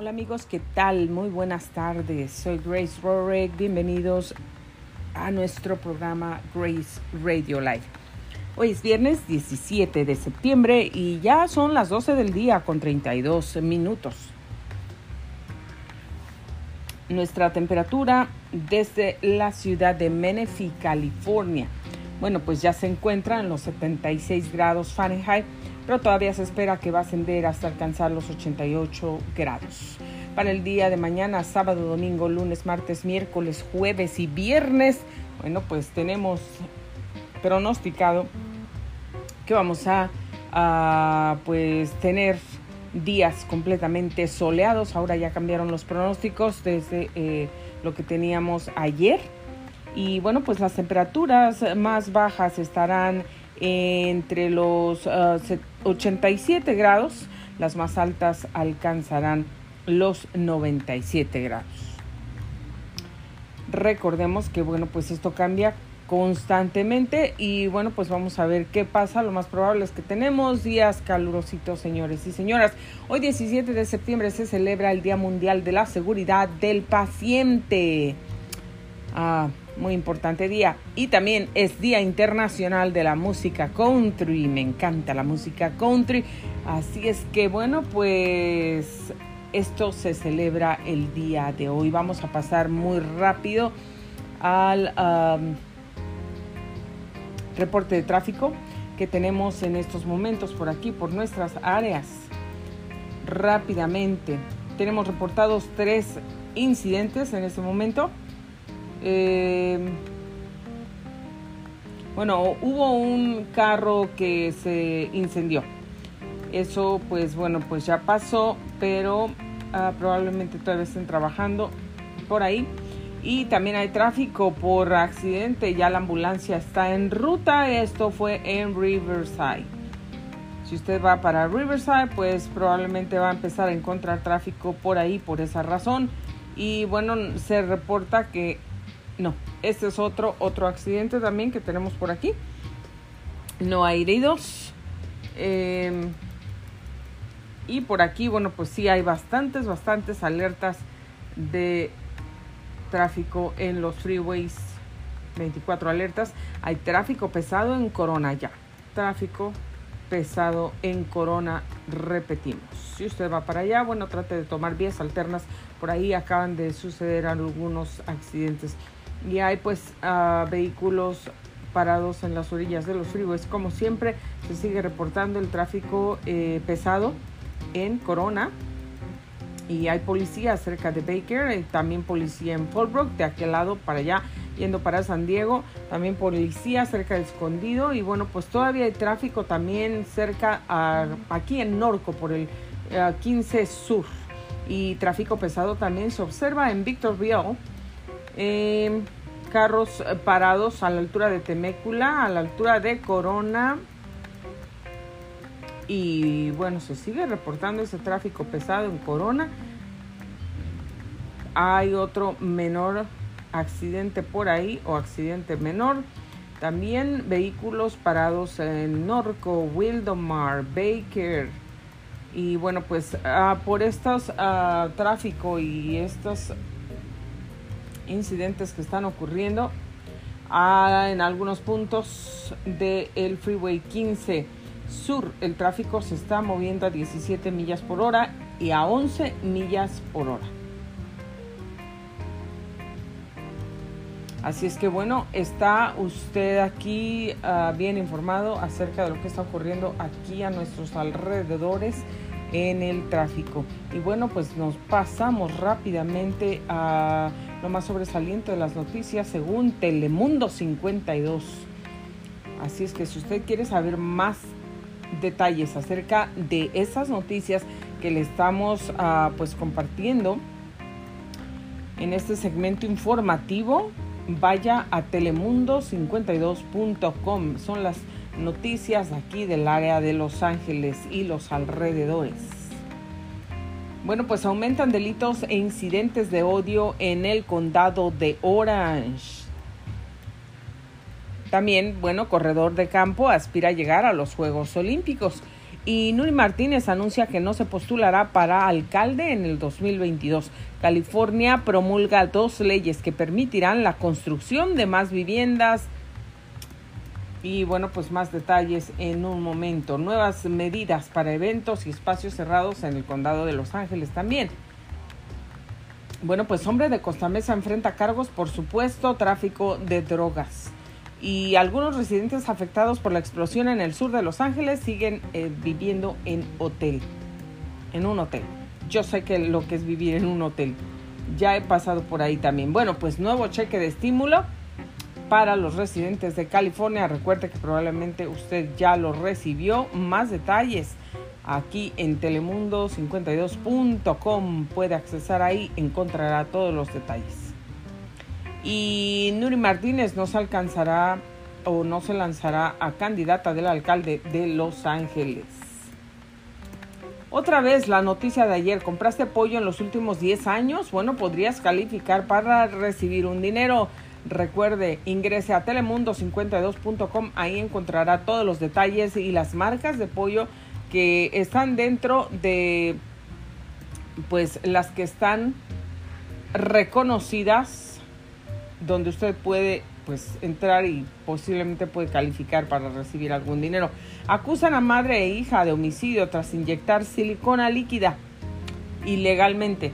Hola amigos, ¿qué tal? Muy buenas tardes. Soy Grace Rorek. Bienvenidos a nuestro programa Grace Radio Live. Hoy es viernes 17 de septiembre y ya son las 12 del día con 32 minutos. Nuestra temperatura desde la ciudad de Menifee, California. Bueno, pues ya se encuentra en los 76 grados Fahrenheit pero todavía se espera que va a ascender hasta alcanzar los 88 grados. Para el día de mañana, sábado, domingo, lunes, martes, miércoles, jueves y viernes, bueno, pues tenemos pronosticado que vamos a, pues tener días completamente soleados. Ahora ya cambiaron los pronósticos desde eh, lo que teníamos ayer. Y bueno, pues las temperaturas más bajas estarán entre los 87 ah, grados, las más altas alcanzarán los 97 grados. Recordemos que bueno, pues esto cambia constantemente y bueno, pues vamos a ver qué pasa. Lo más probable es que tenemos días calurositos, señores y señoras. Hoy 17 de septiembre se celebra el Día Mundial de la Seguridad del Paciente. Ah, muy importante día. Y también es Día Internacional de la Música Country. Me encanta la música country. Así es que bueno, pues esto se celebra el día de hoy. Vamos a pasar muy rápido al reporte de tráfico que tenemos en estos momentos por aquí, por nuestras áreas. Rápidamente, tenemos reportados tres incidentes en este momento. Eh, bueno, hubo un carro que se incendió. Eso pues bueno, pues ya pasó, pero ah, probablemente todavía estén trabajando por ahí. Y también hay tráfico por accidente, ya la ambulancia está en ruta. Esto fue en Riverside. Si usted va para Riverside, pues probablemente va a empezar a encontrar tráfico por ahí por esa razón. Y bueno, se reporta que no, este es otro, otro accidente también que tenemos por aquí. No hay heridos. Em, y por aquí, bueno, pues sí hay bastantes, bastantes alertas de tráfico en los freeways. 24 alertas. Hay tráfico pesado en Corona ya. Tráfico pesado en Corona, repetimos. Si usted va para allá, bueno, trate de tomar vías alternas. Por ahí acaban de suceder algunos accidentes y hay pues ah, vehículos parados en las orillas de los freeways. Como siempre, se sigue reportando el tráfico eh, pesado en Corona. Y hay policía cerca de Baker, y también policía en Fallbrook, de aquel lado para allá, yendo para San Diego. También policía cerca de Escondido. Y bueno, pues todavía hay tráfico también cerca, aquí en Norco, por el 15 Sur. Y tráfico pesado también se observa en Victorville Em, carros eh, parados a la altura de Temécula, a la altura de Corona. Y bueno, se sigue reportando ese tráfico pesado en Corona. Hay otro menor accidente por ahí o accidente menor. También vehículos parados en Norco, Wildomar, Baker. Y bueno, pues ah, por estos ah, tráfico y estos incidentes que están ocurriendo ah, en algunos puntos del Freeway 15 Sur. El tráfico se está moviendo a 17 millas por hora y a 11 millas por hora. Así es que bueno, está usted aquí ah, bien informado acerca de lo que está ocurriendo aquí a nuestros alrededores en el tráfico. Y bueno, pues nos pasamos rápidamente a lo más sobresaliente de las noticias según Telemundo 52. Así es que si usted quiere saber más detalles acerca de esas noticias que le estamos ah, pues compartiendo en este segmento informativo, vaya a telemundo52.com. Son las noticias aquí del área de Los Ángeles y los alrededores. Bueno, pues aumentan delitos e incidentes de odio en el condado de Orange. También, bueno, corredor de campo aspira a llegar a los Juegos Olímpicos. Y Nuri Martínez anuncia que no se postulará para alcalde en el 2022. California promulga dos leyes que permitirán la construcción de más viviendas. Y bueno, pues más detalles en un momento. Nuevas medidas para eventos y espacios cerrados en el condado de Los Ángeles también. Bueno, pues hombre de Costa Mesa enfrenta cargos por supuesto tráfico de drogas y algunos residentes afectados por la explosión en el sur de Los Ángeles siguen eh, viviendo en hotel, en un hotel. Yo sé que lo que es vivir en un hotel. Ya he pasado por ahí también. Bueno, pues nuevo cheque de estímulo para los residentes de California. Recuerde que probablemente usted ya lo recibió. Más detalles aquí en telemundo52.com. Puede accesar ahí, encontrará todos los detalles y Nuri Martínez no se alcanzará o no se lanzará a candidata del alcalde de Los Ángeles. Otra vez la noticia de ayer, ¿compraste pollo en los últimos 10 años? Bueno, podrías calificar para recibir un dinero. Recuerde, ingrese a telemundo52.com, ahí encontrará todos los detalles y las marcas de pollo que están dentro de pues las que están reconocidas donde usted puede pues entrar y posiblemente puede calificar para recibir algún dinero. Acusan a madre e hija de homicidio tras inyectar silicona líquida ilegalmente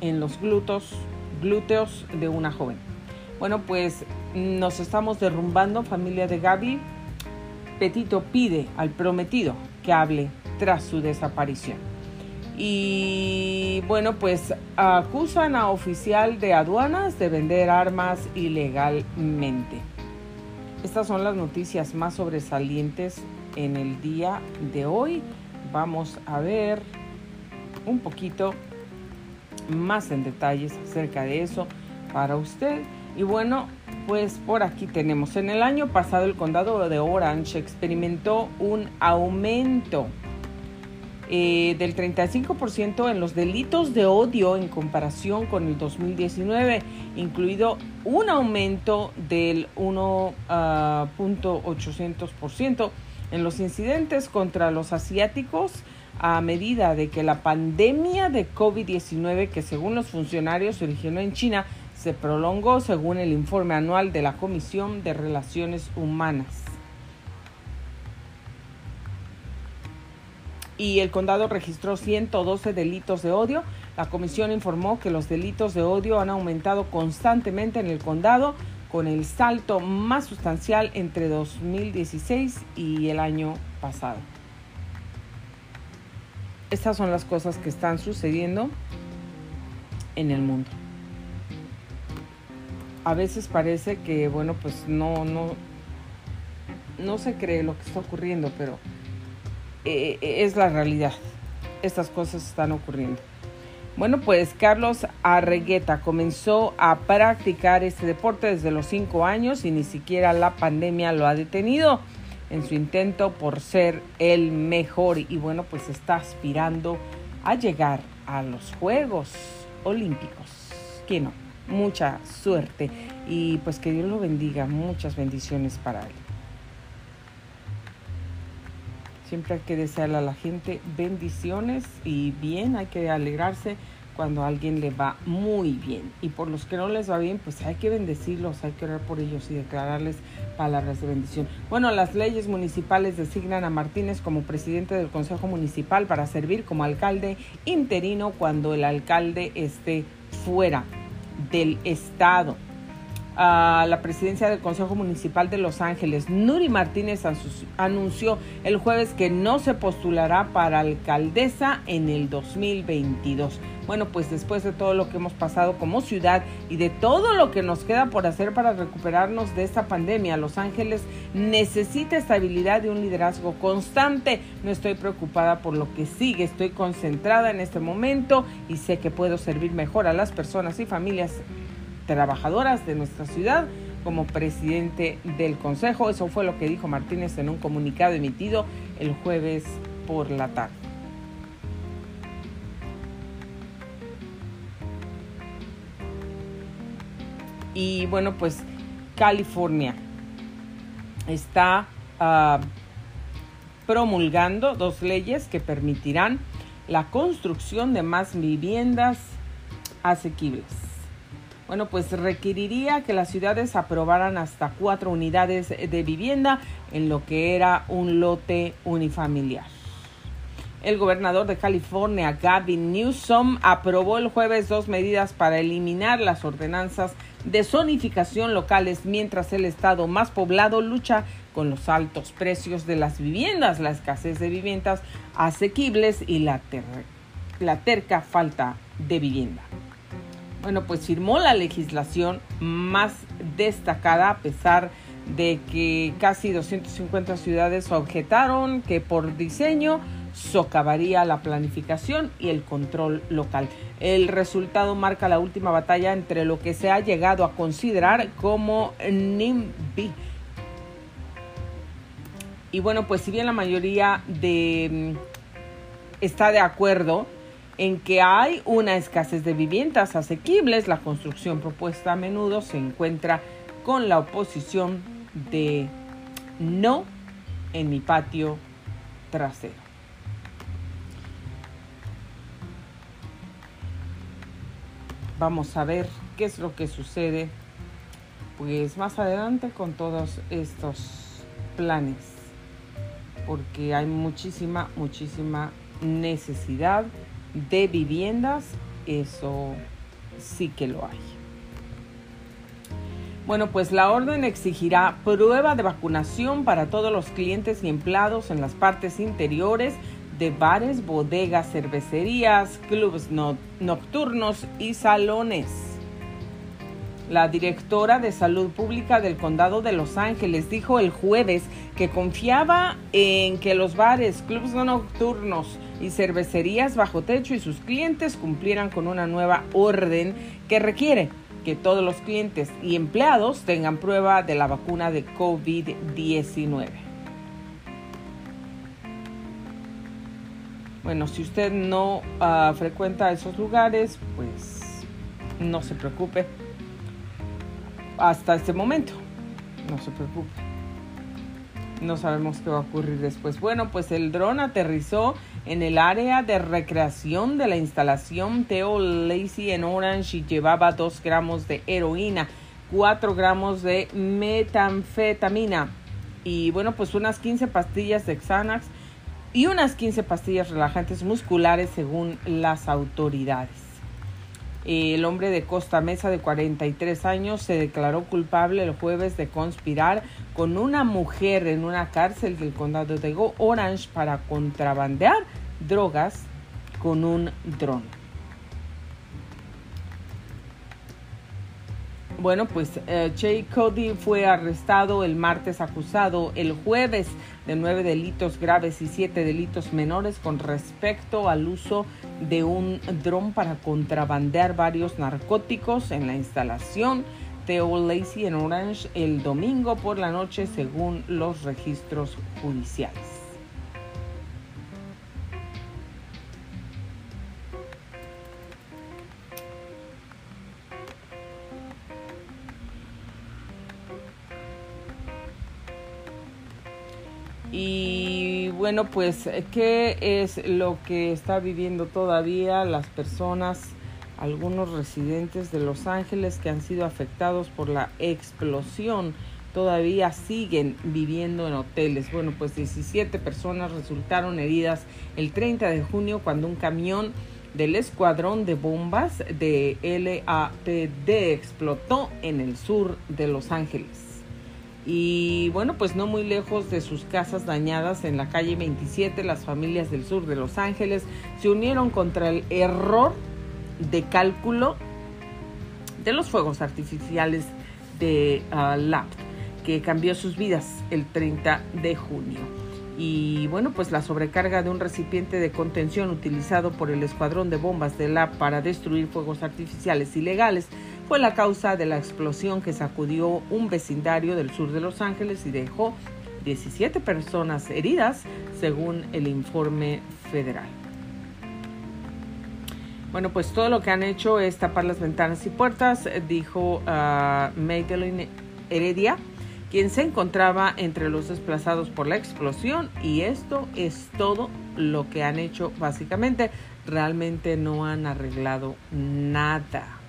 en los glúteos, glúteos de una joven. Bueno, pues nos estamos derrumbando, familia de Gaby. Petito pide al prometido que hable tras su desaparición. Y bueno, pues acusan a oficial de aduanas de vender armas ilegalmente. Estas son las noticias más sobresalientes en el día de hoy. Vamos a ver un poquito más en detalles acerca de eso para usted. Y bueno, pues por aquí tenemos. En el año pasado el condado de Orange experimentó un aumento eh, del 35% en los delitos de odio en comparación con el 2019, incluido un aumento del 1.800% ah, en los incidentes contra los asiáticos a medida de que la pandemia de COVID-19 que según los funcionarios se originó en China se prolongó según el informe anual de la Comisión de Relaciones Humanas. y el condado registró 112 delitos de odio. La comisión informó que los delitos de odio han aumentado constantemente en el condado con el salto más sustancial entre 2016 y el año pasado. Estas son las cosas que están sucediendo en el mundo. A veces parece que, bueno, pues no, no, no se cree lo que está ocurriendo, pero eh, es la realidad. Estas cosas están ocurriendo. Bueno, pues Carlos Arregueta comenzó a practicar este deporte desde los 5 años y ni siquiera la pandemia lo ha detenido en su intento por ser el mejor y bueno, pues está aspirando a llegar a los Juegos Olímpicos. Que no, mucha suerte y pues que Dios lo bendiga, muchas bendiciones para él. Siempre hay que desearle a la gente bendiciones y bien, hay que alegrarse cuando a alguien le va muy bien. Y por los que no les va bien, pues hay que bendecirlos, hay que orar por ellos y declararles palabras de bendición. Bueno, las leyes municipales designan a Martínez como presidente del Consejo Municipal para servir como alcalde interino cuando el alcalde esté fuera del estado a la presidencia del Consejo Municipal de Los Ángeles, Nuri Martínez anunció el jueves que no se postulará para alcaldesa en el 2022. Bueno, pues después de todo lo que hemos pasado como ciudad y de todo lo que nos queda por hacer para recuperarnos de esta pandemia, Los Ángeles necesita estabilidad y un liderazgo constante. No estoy preocupada por lo que sigue, estoy concentrada en este momento y sé que puedo servir mejor a las personas y familias trabajadoras de nuestra ciudad como presidente del Consejo. Eso fue lo que dijo Martínez en un comunicado emitido el jueves por la tarde. Y bueno, pues California está ah, promulgando dos leyes que permitirán la construcción de más viviendas asequibles. Bueno, pues requeriría que las ciudades aprobaran hasta cuatro unidades de vivienda en lo que era un lote unifamiliar. El gobernador de California, Gavin Newsom, aprobó el jueves dos medidas para eliminar las ordenanzas de zonificación locales mientras el estado más poblado lucha con los altos precios de las viviendas, la escasez de viviendas asequibles y la, la terca falta de vivienda. Bueno, pues firmó la legislación más destacada a pesar de que casi 250 ciudades objetaron que por diseño socavaría la planificación y el control local. El resultado marca la última batalla entre lo que se ha llegado a considerar como NIMBY. Y bueno, pues si bien la mayoría de, mm, está de acuerdo en que hay una escasez de viviendas asequibles, la construcción propuesta a menudo se encuentra con la oposición de no en mi patio trasero. Vamos a ver qué es lo que sucede pues más adelante con todos estos planes porque hay muchísima muchísima necesidad de viviendas eso sí que lo hay bueno, pues la orden exigirá prueba de vacunación para todos los clientes y empleados en las partes interiores de bares, bodegas, cervecerías, clubes nocturnos y salones. La directora de Salud Pública del Condado de Los Ángeles dijo el jueves que confiaba en que los bares, clubes nocturnos y cervecerías bajo techo y sus clientes cumplieran con una nueva orden que requiere que todos los clientes y empleados tengan prueba de la vacuna de COVID-19. Bueno, si usted no uh, frecuenta esos lugares, pues no se preocupe. Hasta este momento, no se preocupe. No sabemos qué va a ocurrir después. Bueno, pues el dron aterrizó en el área de recreación de la instalación Theo Lacey en Orange y llevaba 2 gramos de heroína, 4 gramos de metanfetamina y bueno, pues unas 15 pastillas de Xanax y unas 15 pastillas relajantes musculares según las autoridades. El hombre de Costa Mesa de 43 años se declaró culpable el jueves de conspirar con una mujer en una cárcel del condado de Orange para contrabandear drogas con un dron. Bueno, pues eh, Cody fue arrestado el martes acusado el jueves de nueve delitos graves y siete delitos menores con respecto al uso de un dron para contrabandear varios narcóticos en la instalación Old Lacey en Orange el domingo por la noche según los registros judiciales. Bueno, pues, ¿qué es lo que está viviendo todavía las personas, algunos residentes de Los Ángeles que han sido afectados por la explosión? Todavía siguen viviendo en hoteles. Bueno, pues 17 personas resultaron heridas el 30 de junio cuando un camión del escuadrón de bombas de LAPD explotó en el sur de Los Ángeles. Y bueno, pues no muy lejos de sus casas dañadas en la calle 27, las familias del sur de Los Ángeles se unieron contra el error de cálculo de los fuegos artificiales de uh, que cambió sus vidas el 30 de junio. Y bueno, pues la sobrecarga de un recipiente de contención utilizado por el escuadrón de bombas de LAP para destruir fuegos artificiales ilegales fue la causa de la explosión que sacudió un vecindario del sur de Los Ángeles y dejó 17 personas heridas, según el informe federal. Bueno, pues todo lo que han hecho es tapar las ventanas y puertas, dijo uh, Heredia, quien se encontraba entre los desplazados por la explosión y esto es todo lo que han hecho básicamente. Realmente no han arreglado nada.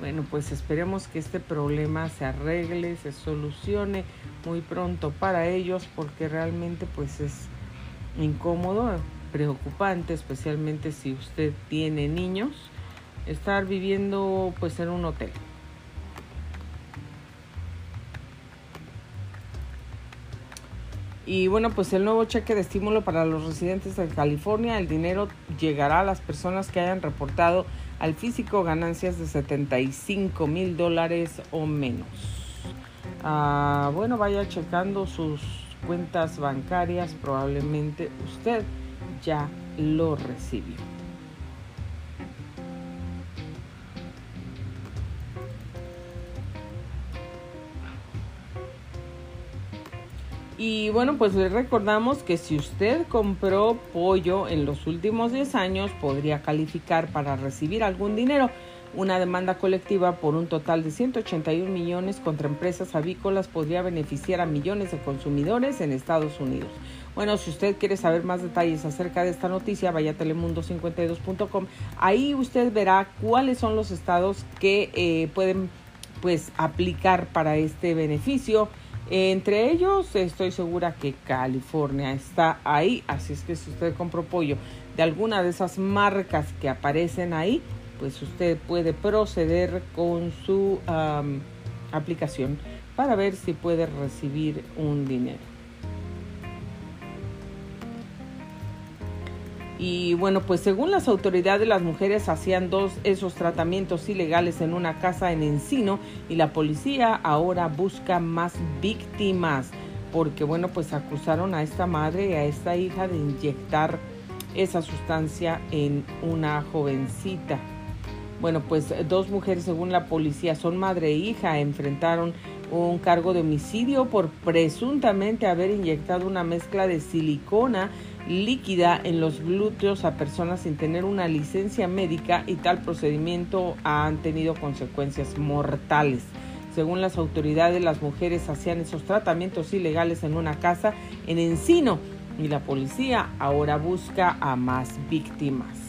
Bueno, pues esperemos que este problema se arregle, se solucione muy pronto para ellos porque realmente pues es incómodo, preocupante, especialmente si usted tiene niños, estar viviendo pues en un hotel. Y bueno, pues el nuevo cheque de estímulo para los residentes de California, el dinero llegará a las personas que hayan reportado al físico ganancias de 75 mil dólares o menos. Ah, bueno, vaya checando sus cuentas bancarias, probablemente usted ya lo recibió. Y bueno, pues le recordamos que si usted compró pollo en los últimos 10 años, podría calificar para recibir algún dinero. Una demanda colectiva por un total de 181 millones contra empresas avícolas podría beneficiar a millones de consumidores en Estados Unidos. Bueno, si usted quiere saber más detalles acerca de esta noticia, vaya a telemundo52.com. Ahí usted verá cuáles son los estados que eh, pueden pues aplicar para este beneficio entre ellos estoy segura que California está ahí, así es que si usted compró pollo de alguna de esas marcas que aparecen ahí, pues usted puede proceder con su aplicación para ver si puede recibir un dinero. Y bueno, pues según las autoridades, las mujeres hacían dos esos tratamientos ilegales en una casa en Encino y la policía ahora busca más víctimas porque bueno, pues acusaron a esta madre y a esta hija de inyectar esa sustancia en una jovencita. Bueno, pues dos mujeres, según la policía, son madre e hija, enfrentaron un cargo de homicidio por presuntamente haber inyectado una mezcla de silicona líquida en los glúteos a personas sin tener una licencia médica y tal procedimiento han tenido consecuencias mortales. Según las autoridades, las mujeres hacían esos tratamientos ilegales en una casa en Encino y la policía ahora busca a más víctimas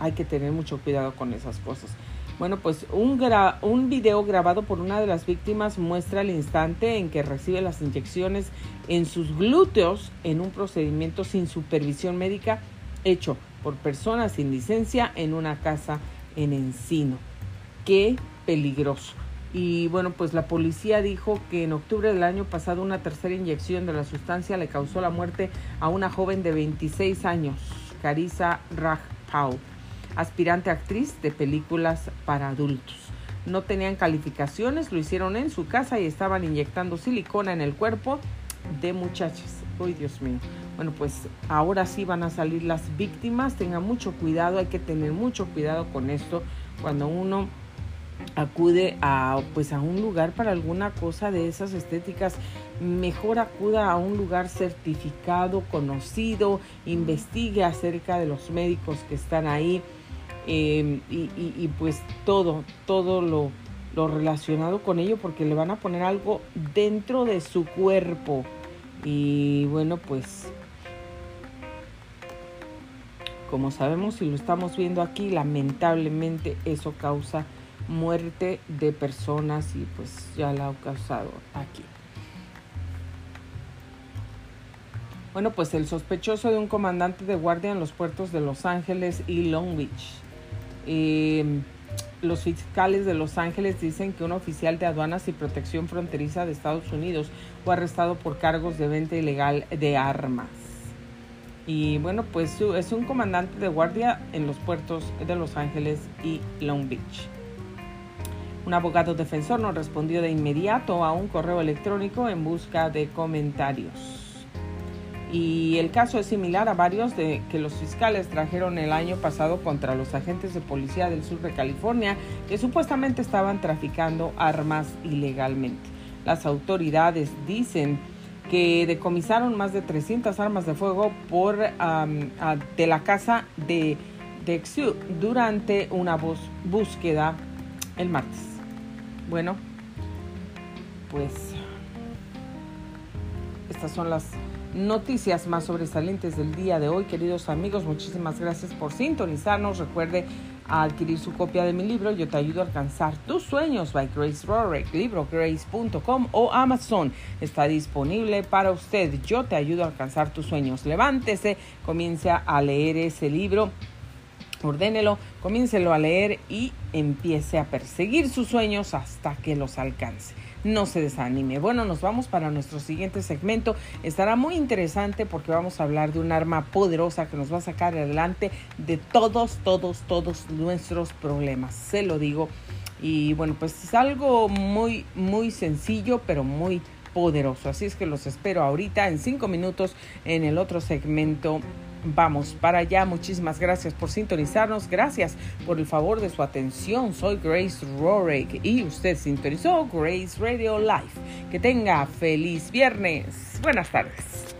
hay que tener mucho cuidado con esas cosas. Bueno, pues un, un video grabado por una de las víctimas muestra el instante en que recibe las inyecciones en sus glúteos en un procedimiento sin supervisión médica hecho por personas sin licencia en una casa en Encino. Qué peligroso. Y bueno, pues la policía dijo que en octubre del año pasado una tercera inyección de la sustancia le causó la muerte a una joven de 26 años, Carissa Rajpal aspirante actriz de películas para adultos. No tenían calificaciones, lo hicieron en su casa y estaban inyectando silicona en el cuerpo de muchachas. Uy, Dios mío. Bueno, pues ahora sí van a salir las víctimas. Tengan mucho cuidado, hay que tener mucho cuidado con esto cuando uno acude a pues a un lugar para alguna cosa de esas estéticas mejor acuda a un lugar certificado conocido investigue acerca de los médicos que están ahí Em, y, pues todo, todo lo, lo relacionado con ello porque le van a poner algo dentro de su cuerpo. Y bueno, pues como sabemos y lo estamos viendo aquí, lamentablemente eso causa muerte de personas y pues ya la ha causado aquí. Bueno, pues el sospechoso de un comandante de guardia en los puertos de Los Ángeles y Long Beach eh, los fiscales de Los Ángeles dicen que un oficial de aduanas y protección fronteriza de Estados Unidos fue arrestado por cargos de venta ilegal de armas. Y bueno, pues es un comandante de guardia en los puertos de Los Ángeles y Long Beach. Un abogado defensor no respondió de inmediato a un correo electrónico en busca de comentarios. Y el caso es similar a varios de que los fiscales trajeron el año pasado contra los agentes de policía del sur de California que supuestamente estaban traficando armas ilegalmente. Las autoridades dicen que decomisaron más de 300 armas de fuego por de la casa de, de durante una búsqueda el martes. Bueno, pues estas son las noticias más sobresalientes del día de hoy, queridos amigos. Muchísimas gracias por sintonizarnos. Recuerde adquirir su copia de mi libro Yo te ayudo a alcanzar tus sueños by Grace Rorick, librograce.com o Amazon. Está disponible para usted. Yo te ayudo a alcanzar tus sueños. Levántese, comience a leer ese libro ordénelo, comiéncelo a leer y empiece a perseguir sus sueños hasta que los alcance. No se desanime. Bueno, nos vamos para nuestro siguiente segmento. Estará muy interesante porque vamos a hablar de un arma poderosa que nos va a sacar adelante de todos, todos, todos nuestros problemas. Se lo digo. Y bueno, pues es algo muy, muy sencillo, pero muy poderoso. Así es que los espero ahorita en cinco minutos en el otro segmento Vamos para allá. Muchísimas gracias por sintonizarnos. Gracias por el favor de su atención. Soy Grace Rorick y usted sintonizó Grace Radio Live. Que tenga feliz viernes. Buenas tardes.